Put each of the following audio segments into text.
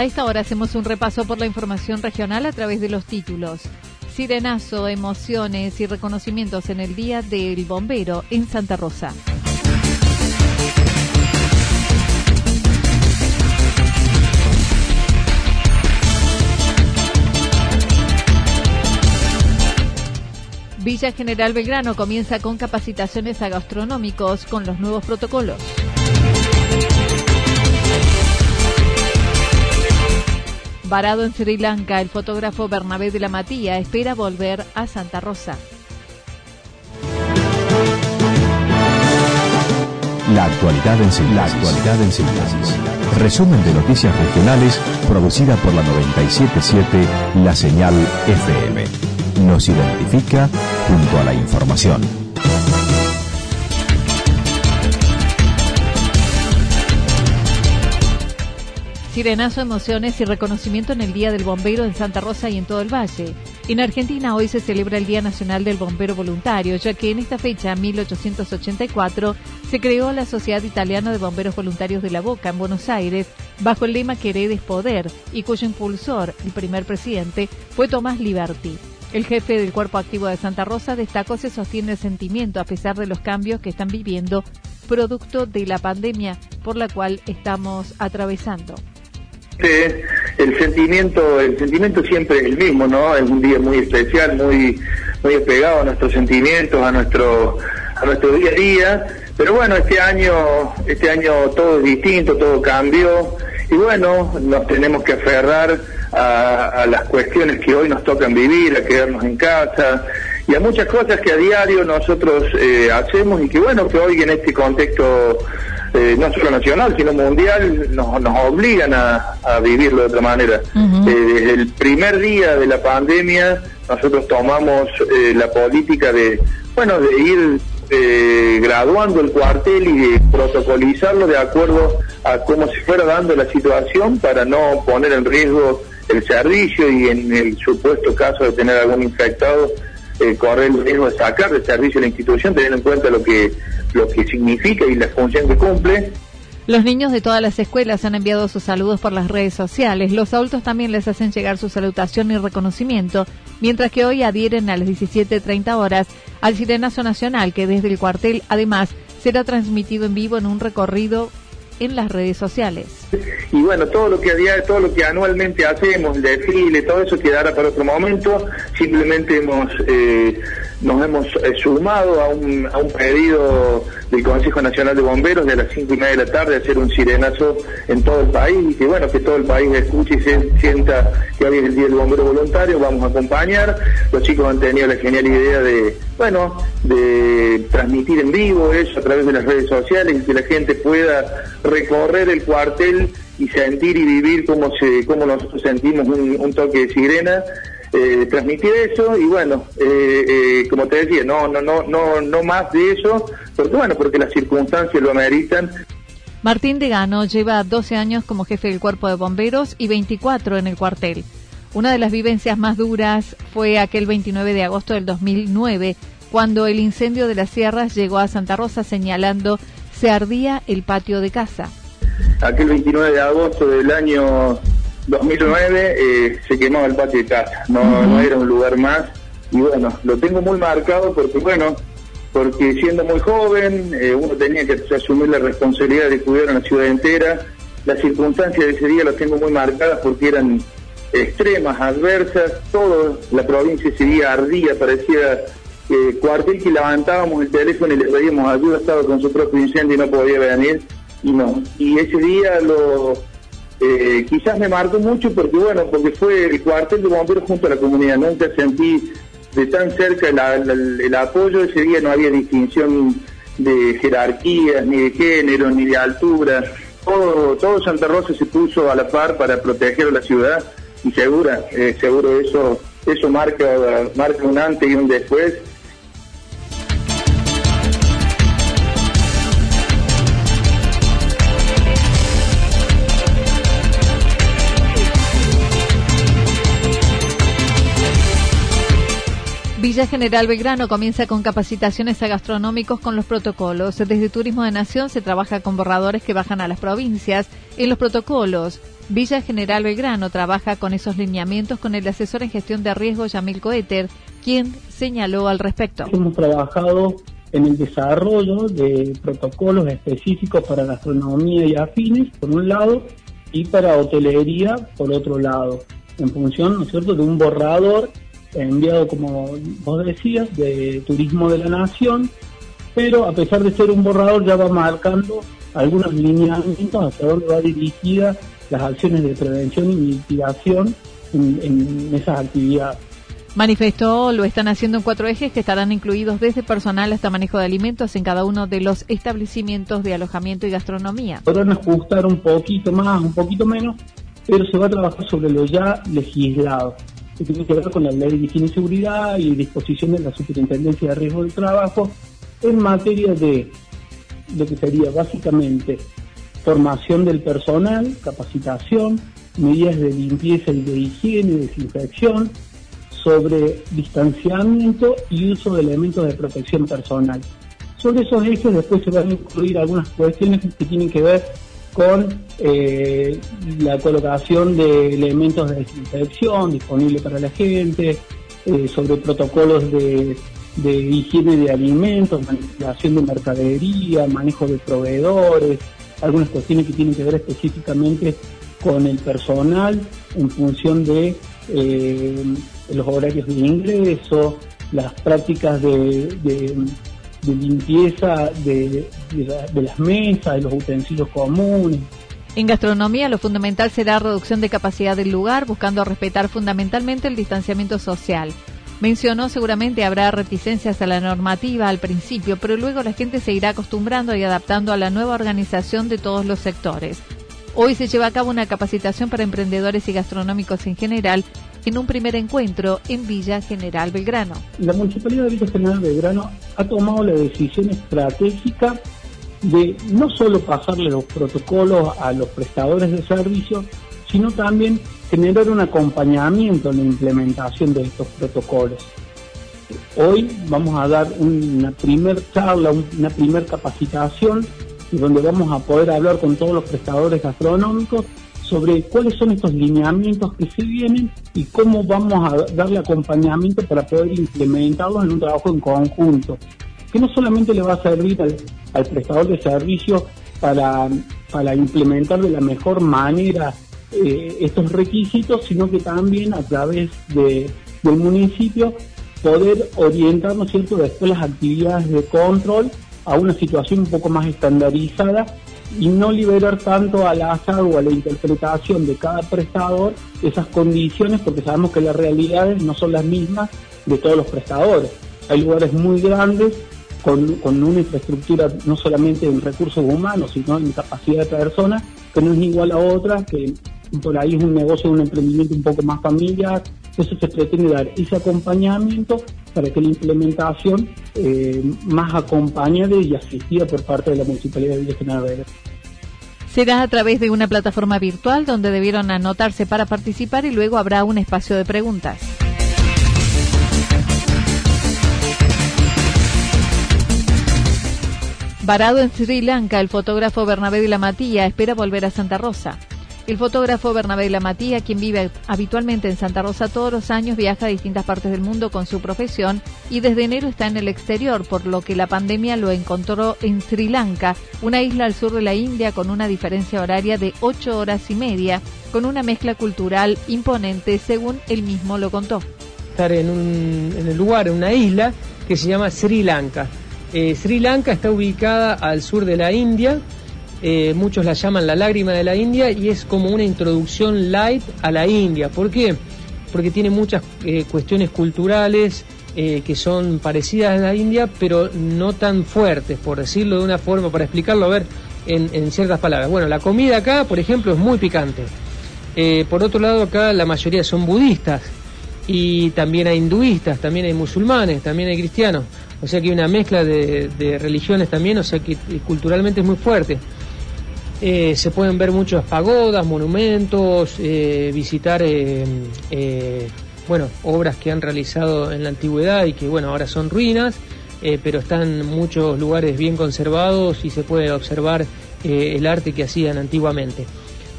A esta hora hacemos un repaso por la información regional a través de los títulos. Sirenazo, emociones y reconocimientos en el Día del Bombero en Santa Rosa. Villa General Belgrano comienza con capacitaciones a gastronómicos con los nuevos protocolos. Varado en Sri Lanka, el fotógrafo Bernabé de la Matía espera volver a Santa Rosa. La actualidad en síntesis. Resumen de noticias regionales producida por la 977 La Señal FM. Nos identifica junto a la información. Sirenazo, emociones y reconocimiento en el Día del Bombero en Santa Rosa y en todo el Valle. En Argentina hoy se celebra el Día Nacional del Bombero Voluntario, ya que en esta fecha, 1884, se creó la Sociedad Italiana de Bomberos Voluntarios de la Boca en Buenos Aires, bajo el lema Querer es poder, y cuyo impulsor, el primer presidente, fue Tomás Liberti. El jefe del Cuerpo Activo de Santa Rosa destacó se sostiene el sentimiento a pesar de los cambios que están viviendo producto de la pandemia por la cual estamos atravesando el sentimiento, el sentimiento siempre es el mismo, ¿no? Es un día muy especial, muy, muy apegado a nuestros sentimientos, a nuestro, a nuestro día a día. Pero bueno, este año, este año todo es distinto, todo cambió. Y bueno, nos tenemos que aferrar a, las cuestiones que hoy nos tocan vivir, a quedarnos en casa y a muchas cosas que a diario nosotros eh, hacemos y que bueno, que hoy en este contexto eh, no solo nacional, sino mundial, nos, nos obligan a, vivirlo de otra manera. Eh, desde el primer día de la pandemia, nosotros tomamos eh, la política de, bueno, de ir graduando el cuartel y de protocolizarlo de acuerdo a cómo se fuera dando la situación para no poner en riesgo el servicio y en el supuesto caso de tener algún infectado, correr el riesgo de sacar del servicio la institución, teniendo en cuenta lo que lo que significa y la función que cumple. Los niños de todas las escuelas han enviado sus saludos por las redes sociales. Los adultos también les hacen llegar su salutación y reconocimiento, mientras que hoy adhieren a las 17.30 horas al Sirenazo Nacional, que desde el cuartel además será transmitido en vivo en un recorrido en las redes sociales. Y bueno, todo lo que a día, todo lo que anualmente hacemos, el desfile, todo eso quedará para otro momento. Simplemente hemos eh, nos hemos eh, sumado a un, a un pedido del Consejo Nacional de Bomberos de las cinco y media de la tarde hacer un sirenazo en todo el país y que bueno, que todo el país escuche y se sienta que hoy es el Día del Bombero Voluntario, vamos a acompañar. Los chicos han tenido la genial idea de, bueno, de transmitir en vivo eso a través de las redes sociales y que la gente pueda recorrer el cuartel y sentir y vivir como se, como nosotros sentimos un toque de sirena eh, transmitir eso y bueno, eh, eh, como te decía, no, no, no, no, no más de eso, porque bueno, porque las circunstancias lo ameritan. Martín de Gano lleva 12 años como jefe del cuerpo de bomberos y 24 en el cuartel. Una de las vivencias más duras fue aquel 29 de agosto del 2009, cuando el incendio de las sierras llegó a Santa Rosa señalando se ardía el patio de casa. Aquel 29 de agosto del año 2009 eh, se quemaba el patio de casa, no, no era un lugar más. Y bueno, lo tengo muy marcado porque, bueno, porque siendo muy joven, eh, uno tenía que asumir la responsabilidad de cuidar a la ciudad entera. Las circunstancias de ese día las tengo muy marcadas porque eran extremas, adversas. Toda la provincia ese día ardía, parecía eh, cuartel que levantábamos el teléfono y le pedíamos ayuda, estaba con su propio incendio y no podía venir. Y no, y ese día lo eh, quizás me marcó mucho porque, bueno, porque fue el cuartel de bomberos junto a la comunidad. Nunca sentí de tan cerca el, apoyo. Ese día no había distinción de jerarquías, ni de género, ni de altura. Todo, todo Santa Rosa se puso a la par para proteger a la ciudad y segura, eh, seguro eso, eso marca, marca un antes y un después Villa General Belgrano comienza con capacitaciones a gastronómicos con los protocolos. Desde Turismo de Nación se trabaja con borradores que bajan a las provincias. En los protocolos, Villa General Belgrano trabaja con esos lineamientos con el asesor en gestión de riesgo Yamil Coeter, quien señaló al respecto. Hemos trabajado en el desarrollo de protocolos específicos para gastronomía y afines, por un lado, y para hotelería, por otro lado, en función, ¿no es cierto?, de un borrador enviado, como vos decías, de Turismo de la Nación, pero a pesar de ser un borrador ya va marcando algunos lineamientos hacia dónde va dirigida las acciones de prevención y mitigación en, esas actividades. Manifestó, lo están haciendo en cuatro ejes que estarán incluidos desde personal hasta manejo de alimentos en cada uno de los establecimientos de alojamiento y gastronomía. Podrán ajustar un poquito más, un poquito menos, pero se va a trabajar sobre lo ya legislado que tiene que ver con la ley de higiene seguridad y disposiciones de la Superintendencia de Riesgo del Trabajo en materia de lo que sería básicamente formación del personal, capacitación, medidas de limpieza y de higiene, desinfección, sobre distanciamiento y uso de elementos de protección personal. Sobre esos ejes después se van a incluir algunas cuestiones que tienen que ver con eh, la colocación de elementos de desinfección disponibles para la gente, eh, sobre protocolos de, higiene de alimentos, manipulación de mercadería, manejo de proveedores, algunas cuestiones que tienen que ver específicamente con el personal en función de eh, los horarios de ingreso, las prácticas de de limpieza de, las mesas, de los utensilios comunes. En gastronomía lo fundamental será reducción de capacidad del lugar, buscando respetar fundamentalmente el distanciamiento social. Mencionó seguramente habrá reticencias a la normativa al principio, pero luego la gente se irá acostumbrando y adaptando a la nueva organización de todos los sectores. Hoy se lleva a cabo una capacitación para emprendedores y gastronómicos en general en un primer encuentro en Villa General Belgrano. La Municipalidad de Villa General Belgrano ha tomado la decisión estratégica de no solo pasarle los protocolos a los prestadores de servicios, sino también generar un acompañamiento en la implementación de estos protocolos. Hoy vamos a dar una primer charla, una primer capacitación, donde vamos a poder hablar con todos los prestadores gastronómicos sobre cuáles son estos lineamientos que se vienen y cómo vamos a darle acompañamiento para poder implementarlos en un trabajo en conjunto, que no solamente le va a servir al, prestador de servicios para, para implementar de la mejor manera eh, estos requisitos, sino que también a través de, del municipio poder orientarnos cierto?, después las actividades de control a una situación un poco más estandarizada y no liberar tanto al azar o a la interpretación de cada prestador esas condiciones porque sabemos que las realidades no son las mismas de todos los prestadores. Hay lugares muy grandes con, una infraestructura no solamente en recursos humanos, sino en capacidad de personas, que no es igual a otra que, por ahí es un negocio, un emprendimiento un poco más familiar, entonces se pretende dar ese acompañamiento para que la implementación eh, más acompañada y asistida por parte de la Municipalidad de Villa General. Será a través de una plataforma virtual donde debieron anotarse para participar y luego habrá un espacio de preguntas. Varado en Sri Lanka, el fotógrafo Bernabé de la Matía espera volver a Santa Rosa. El fotógrafo Bernabé de la Matía, quien vive habitualmente en Santa Rosa todos los años, viaja a distintas partes del mundo con su profesión y desde enero está en el exterior, por lo que la pandemia lo encontró en Sri Lanka, una isla al sur de la India con una diferencia horaria de ocho horas y media, con una mezcla cultural imponente, según él mismo lo contó. Estar en, un, lugar, en una isla que se llama Sri Lanka. Eh, Sri Lanka está ubicada al sur de la India, eh, muchos la llaman la lágrima de la India y es como una introducción light a la India. ¿Por qué? Porque tiene muchas eh, cuestiones culturales eh, que son parecidas a la India, pero no tan fuertes, por decirlo de una forma, para explicarlo, a ver, en, en ciertas palabras. Bueno, la comida acá, por ejemplo, es muy picante. por otro lado, acá la mayoría son budistas y también hay hinduistas, también hay musulmanes, también hay cristianos. O sea que hay una mezcla de, de religiones también, o sea que culturalmente es muy fuerte. Eh, se pueden ver muchas pagodas, monumentos, eh, visitar eh, bueno, obras que han realizado en la antigüedad y que bueno, ahora son ruinas, pero están muchos lugares bien conservados y se puede observar el arte que hacían antiguamente.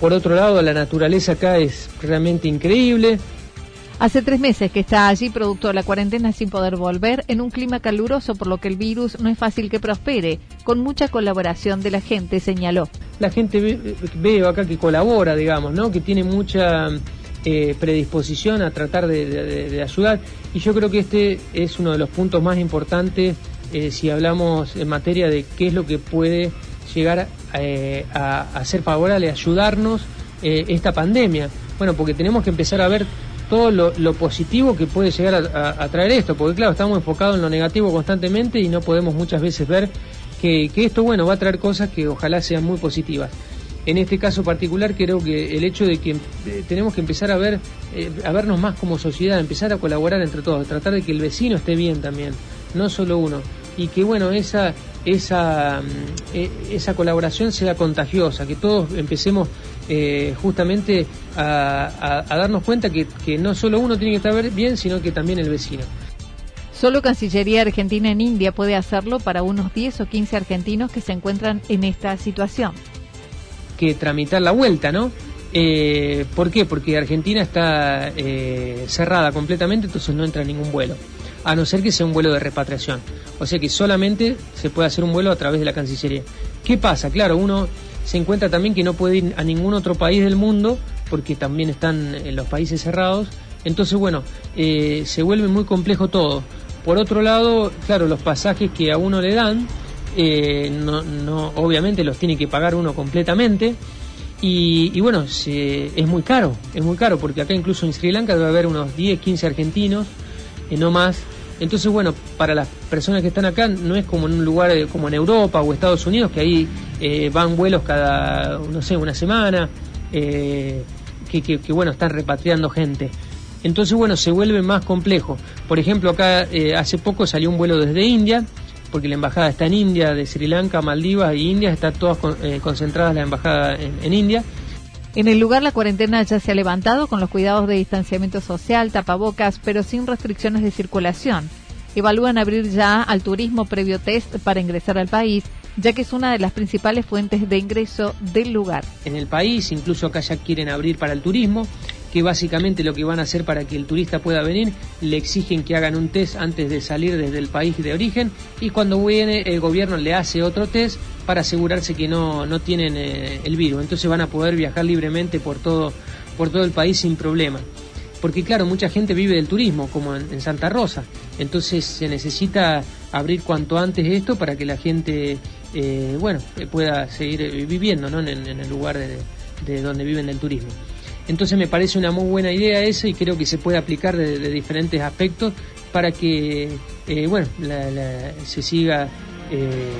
Por otro lado, la naturaleza acá es realmente increíble, Hace tres meses que está allí producto de la cuarentena sin poder volver en un clima caluroso por lo que el virus no es fácil que prospere, con mucha colaboración de la gente, señaló. La gente veo acá que colabora, digamos, ¿no? que tiene mucha eh, predisposición a tratar de, ayudar y yo creo que este es uno de los puntos más importantes eh, si hablamos en materia de qué es lo que puede llegar eh, a, a, ser favorable, ayudarnos esta pandemia. Bueno, porque tenemos que empezar a ver todo lo, positivo que puede llegar a, traer esto, porque claro, estamos enfocados en lo negativo constantemente y no podemos muchas veces ver que, esto, bueno, va a traer cosas que ojalá sean muy positivas. En este caso particular creo que el hecho de que tenemos que empezar a ver, eh, a vernos más como sociedad, empezar a colaborar entre todos, tratar de que el vecino esté bien también, no solo uno, y que bueno, esa, esa, mm, e, esa colaboración sea contagiosa, que todos empecemos eh, justamente a, darnos cuenta que, no solo uno tiene que estar bien, sino que también el vecino. Solo Cancillería Argentina en India puede hacerlo para unos 10 o 15 argentinos que se encuentran en esta situación. Que tramitar la vuelta, ¿no? Eh, ¿Por qué? Porque Argentina está eh, cerrada completamente, entonces no entra ningún vuelo, a no ser que sea un vuelo de repatriación. O sea que solamente se puede hacer un vuelo a través de la Cancillería. ¿Qué pasa? Claro, uno se encuentra también que no puede ir a ningún otro país del mundo porque también están en los países cerrados. Entonces, bueno, eh, se vuelve muy complejo todo. Por otro lado, claro, los pasajes que a uno le dan, eh, no, obviamente los tiene que pagar uno completamente. Y, bueno, es muy caro, es muy caro, porque acá incluso en Sri Lanka debe haber unos 10, 15 argentinos, eh, no más, entonces, bueno, para las personas que están acá no es como en un lugar eh, como en Europa o Estados Unidos, que ahí eh, van vuelos cada, no sé, una semana, eh, que, que, bueno, están repatriando gente. Entonces, bueno, se vuelve más complejo. Por ejemplo, acá hace poco salió un vuelo desde India, porque la embajada está en India, de Sri Lanka, Maldivas y India, está todas concentradas la embajada en India. En el lugar la cuarentena ya se ha levantado con los cuidados de distanciamiento social, tapabocas, pero sin restricciones de circulación. Evalúan abrir ya al turismo previo test para ingresar al país, ya que es una de las principales fuentes de ingreso del lugar. En el país, incluso acá ya quieren abrir para el turismo, que básicamente lo que van a hacer para que el turista pueda venir, le exigen que hagan un test antes de salir desde el país de origen y cuando viene el gobierno le hace otro test para asegurarse que no, no tienen eh, el virus. Entonces van a poder viajar libremente por todo, por todo el país sin problema. Porque claro, mucha gente vive del turismo, como en, Santa Rosa. Entonces se necesita abrir cuanto antes esto para que la gente, eh, bueno, pueda seguir viviendo ¿no? en, el lugar de, de donde viven del turismo. Entonces me parece una muy buena idea esa y creo que se puede aplicar de, diferentes aspectos para que, eh, bueno, se siga... Eh,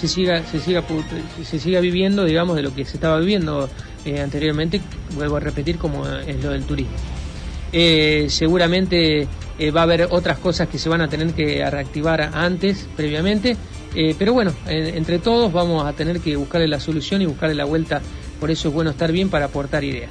se siga, se siga, se siga viviendo, digamos, de lo que se estaba viviendo eh, anteriormente, vuelvo a repetir, como es lo del turismo. Seguramente va a haber otras cosas que se van a tener que reactivar antes, previamente, pero bueno, entre todos vamos a tener que buscarle la solución y buscarle la vuelta, por eso es bueno estar bien para aportar ideas.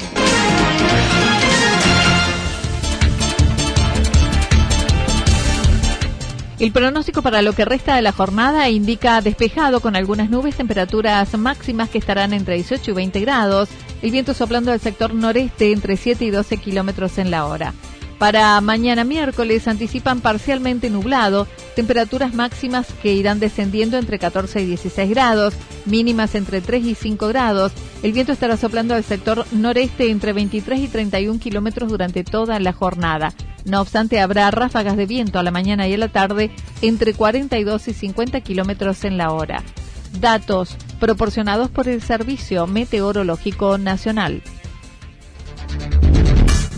El pronóstico para lo que resta de la jornada indica despejado con algunas nubes, temperaturas máximas que estarán entre 18 y 20 grados, el viento soplando del sector noreste entre 7 y 12 kilómetros en la hora. Para mañana miércoles anticipan parcialmente nublado, temperaturas máximas que irán descendiendo entre 14 y 16 grados, mínimas entre 3 y 5 grados. El viento estará soplando al sector noreste entre 23 y 31 kilómetros durante toda la jornada. No obstante, habrá ráfagas de viento a la mañana y a la tarde entre 42 y 50 kilómetros en la hora. Datos proporcionados por el Servicio Meteorológico Nacional.